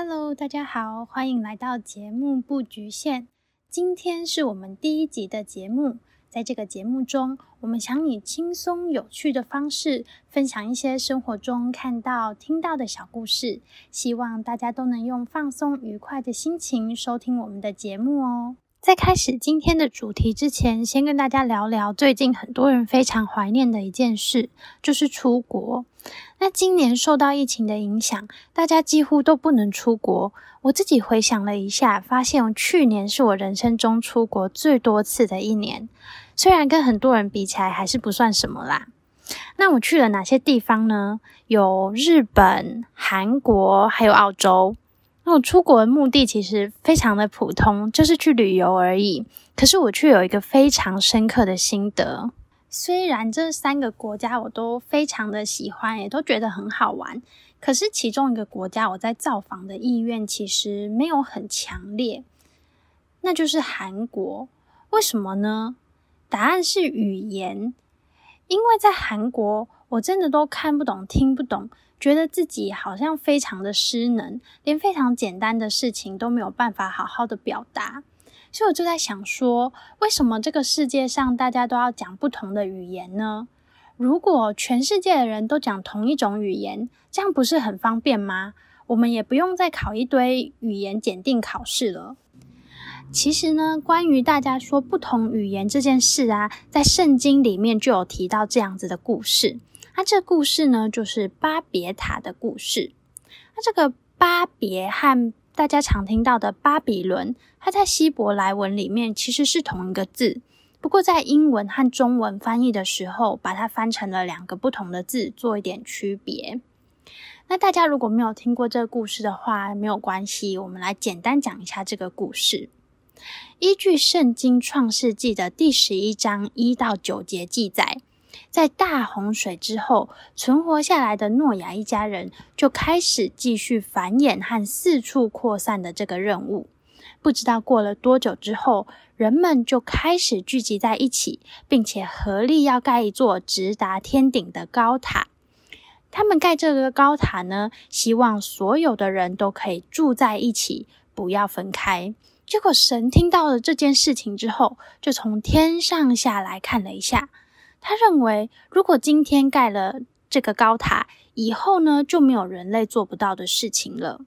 Hello，大家好，欢迎来到节目不局限。今天是我们第一集的节目，在这个节目中，我们想以轻松有趣的方式分享一些生活中看到、听到的小故事，希望大家都能用放松愉快的心情收听我们的节目哦。在开始今天的主题之前，先跟大家聊聊最近很多人非常怀念的一件事，就是出国。那今年受到疫情的影响，大家几乎都不能出国。我自己回想了一下，发现去年是我人生中出国最多次的一年。虽然跟很多人比起来还是不算什么啦。那我去了哪些地方呢？有日本、韩国，还有澳洲。那我出国的目的其实非常的普通，就是去旅游而已。可是我却有一个非常深刻的心得。虽然这三个国家我都非常的喜欢，也都觉得很好玩，可是其中一个国家我在造访的意愿其实没有很强烈，那就是韩国。为什么呢？答案是语言，因为在韩国我真的都看不懂、听不懂，觉得自己好像非常的失能，连非常简单的事情都没有办法好好的表达。所以我就在想说，为什么这个世界上大家都要讲不同的语言呢？如果全世界的人都讲同一种语言，这样不是很方便吗？我们也不用再考一堆语言检定考试了。其实呢，关于大家说不同语言这件事啊，在圣经里面就有提到这样子的故事。那这故事呢，就是巴别塔的故事。那这个巴别和大家常听到的巴比伦，它在希伯来文里面其实是同一个字，不过在英文和中文翻译的时候，把它翻成了两个不同的字，做一点区别。那大家如果没有听过这个故事的话，没有关系，我们来简单讲一下这个故事。依据圣经创世纪的第十一章一到九节记载。在大洪水之后，存活下来的诺亚一家人就开始继续繁衍和四处扩散的这个任务。不知道过了多久之后，人们就开始聚集在一起，并且合力要盖一座直达天顶的高塔。他们盖这个高塔呢，希望所有的人都可以住在一起，不要分开。结果神听到了这件事情之后，就从天上下来看了一下。他认为，如果今天盖了这个高塔，以后呢就没有人类做不到的事情了。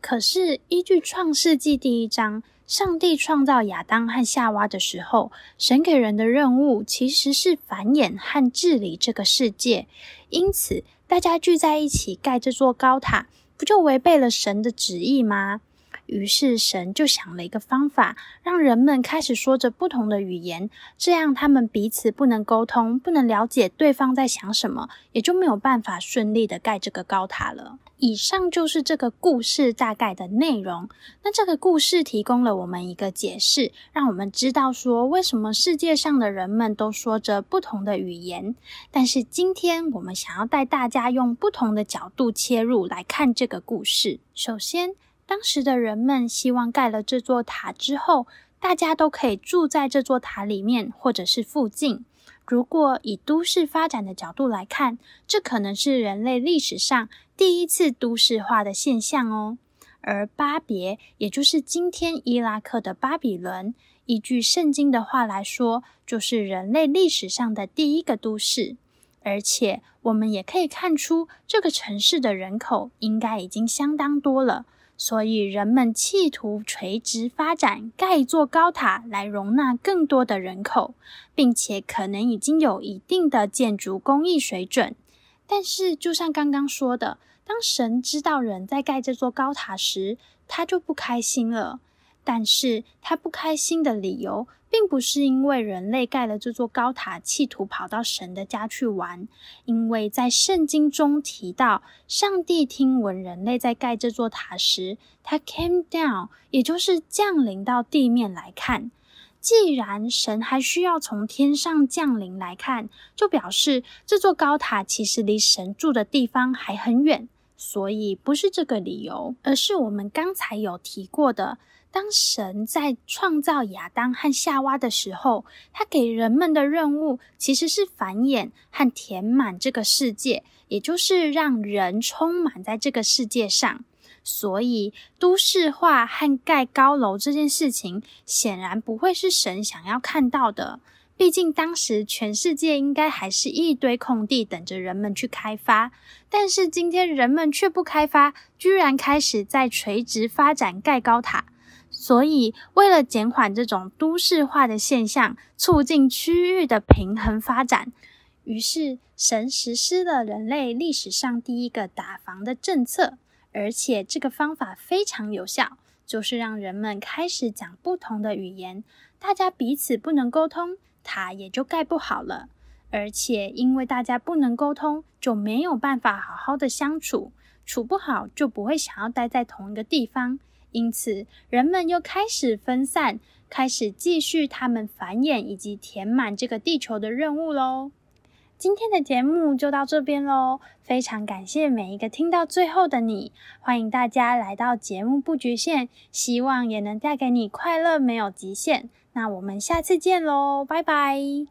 可是，依据创世纪第一章，上帝创造亚当和夏娃的时候，神给人的任务其实是繁衍和治理这个世界。因此，大家聚在一起盖这座高塔，不就违背了神的旨意吗？于是神就想了一个方法，让人们开始说着不同的语言，这样他们彼此不能沟通，不能了解对方在想什么，也就没有办法顺利的盖这个高塔了。以上就是这个故事大概的内容。那这个故事提供了我们一个解释，让我们知道说为什么世界上的人们都说着不同的语言。但是今天我们想要带大家用不同的角度切入来看这个故事。首先。当时的人们希望盖了这座塔之后，大家都可以住在这座塔里面，或者是附近。如果以都市发展的角度来看，这可能是人类历史上第一次都市化的现象哦。而巴别，也就是今天伊拉克的巴比伦，依据圣经的话来说，就是人类历史上的第一个都市。而且，我们也可以看出，这个城市的人口应该已经相当多了。所以，人们企图垂直发展，盖一座高塔来容纳更多的人口，并且可能已经有一定的建筑工艺水准。但是，就像刚刚说的，当神知道人在盖这座高塔时，他就不开心了。但是他不开心的理由，并不是因为人类盖了这座高塔，企图跑到神的家去玩。因为在圣经中提到，上帝听闻人类在盖这座塔时，他 came down，也就是降临到地面来看。既然神还需要从天上降临来看，就表示这座高塔其实离神住的地方还很远。所以不是这个理由，而是我们刚才有提过的。当神在创造亚当和夏娃的时候，他给人们的任务其实是繁衍和填满这个世界，也就是让人充满在这个世界上。所以都市化和盖高楼这件事情，显然不会是神想要看到的。毕竟当时全世界应该还是一堆空地等着人们去开发，但是今天人们却不开发，居然开始在垂直发展盖高塔。所以，为了减缓这种都市化的现象，促进区域的平衡发展，于是神实施了人类历史上第一个打房的政策，而且这个方法非常有效，就是让人们开始讲不同的语言，大家彼此不能沟通。塔也就盖不好了，而且因为大家不能沟通，就没有办法好好的相处，处不好就不会想要待在同一个地方，因此人们又开始分散，开始继续他们繁衍以及填满这个地球的任务喽。今天的节目就到这边喽，非常感谢每一个听到最后的你，欢迎大家来到节目不局限，希望也能带给你快乐，没有极限。那我们下次见喽，拜拜。